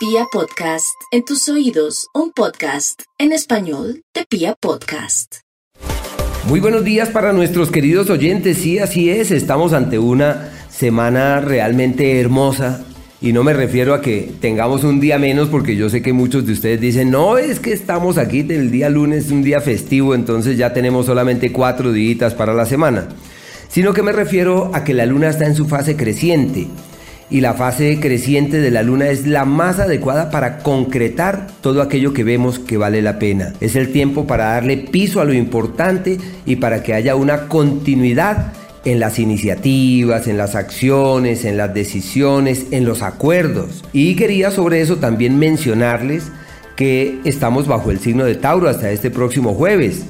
Pia Podcast, en tus oídos, un podcast en español de Pia Podcast. Muy buenos días para nuestros queridos oyentes, sí, así es, estamos ante una semana realmente hermosa y no me refiero a que tengamos un día menos porque yo sé que muchos de ustedes dicen, no, es que estamos aquí el día lunes, un día festivo, entonces ya tenemos solamente cuatro días para la semana, sino que me refiero a que la luna está en su fase creciente y la fase creciente de la luna es la más adecuada para concretar todo aquello que vemos que vale la pena. Es el tiempo para darle piso a lo importante y para que haya una continuidad en las iniciativas, en las acciones, en las decisiones, en los acuerdos. Y quería sobre eso también mencionarles que estamos bajo el signo de Tauro hasta este próximo jueves.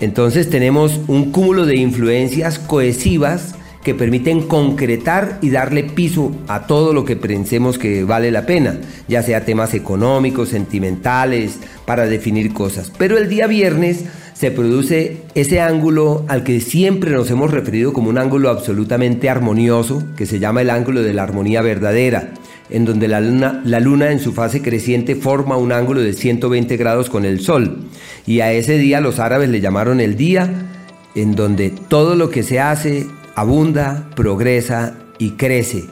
Entonces tenemos un cúmulo de influencias cohesivas que permiten concretar y darle piso a todo lo que pensemos que vale la pena, ya sea temas económicos, sentimentales, para definir cosas. Pero el día viernes se produce ese ángulo al que siempre nos hemos referido como un ángulo absolutamente armonioso, que se llama el ángulo de la armonía verdadera, en donde la luna, la luna en su fase creciente forma un ángulo de 120 grados con el sol. Y a ese día los árabes le llamaron el día en donde todo lo que se hace abunda, progresa y crece.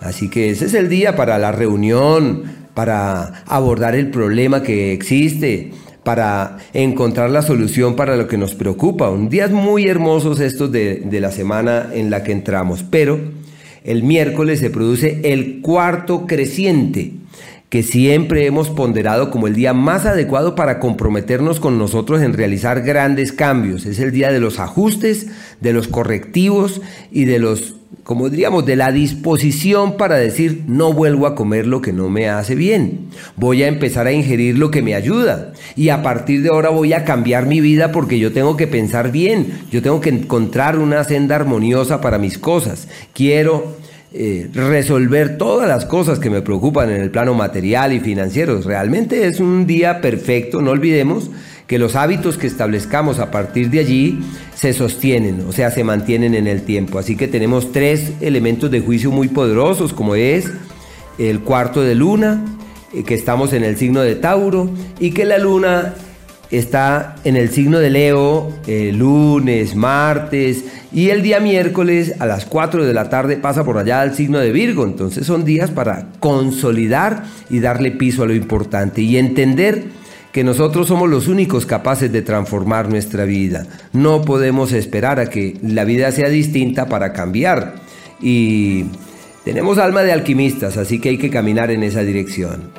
Así que ese es el día para la reunión, para abordar el problema que existe, para encontrar la solución para lo que nos preocupa. Un días muy hermosos estos de, de la semana en la que entramos, pero el miércoles se produce el cuarto creciente que siempre hemos ponderado como el día más adecuado para comprometernos con nosotros en realizar grandes cambios. Es el día de los ajustes, de los correctivos y de los, como diríamos, de la disposición para decir, no vuelvo a comer lo que no me hace bien. Voy a empezar a ingerir lo que me ayuda. Y a partir de ahora voy a cambiar mi vida porque yo tengo que pensar bien. Yo tengo que encontrar una senda armoniosa para mis cosas. Quiero eh, resolver todas las cosas que me preocupan en el plano material y financiero. Realmente es un día perfecto, no olvidemos que los hábitos que establezcamos a partir de allí se sostienen, o sea, se mantienen en el tiempo. Así que tenemos tres elementos de juicio muy poderosos, como es el cuarto de luna, eh, que estamos en el signo de Tauro, y que la luna está en el signo de Leo eh, lunes, martes y el día miércoles a las 4 de la tarde pasa por allá al signo de Virgo. Entonces son días para consolidar y darle piso a lo importante y entender que nosotros somos los únicos capaces de transformar nuestra vida. No podemos esperar a que la vida sea distinta para cambiar. Y tenemos alma de alquimistas, así que hay que caminar en esa dirección.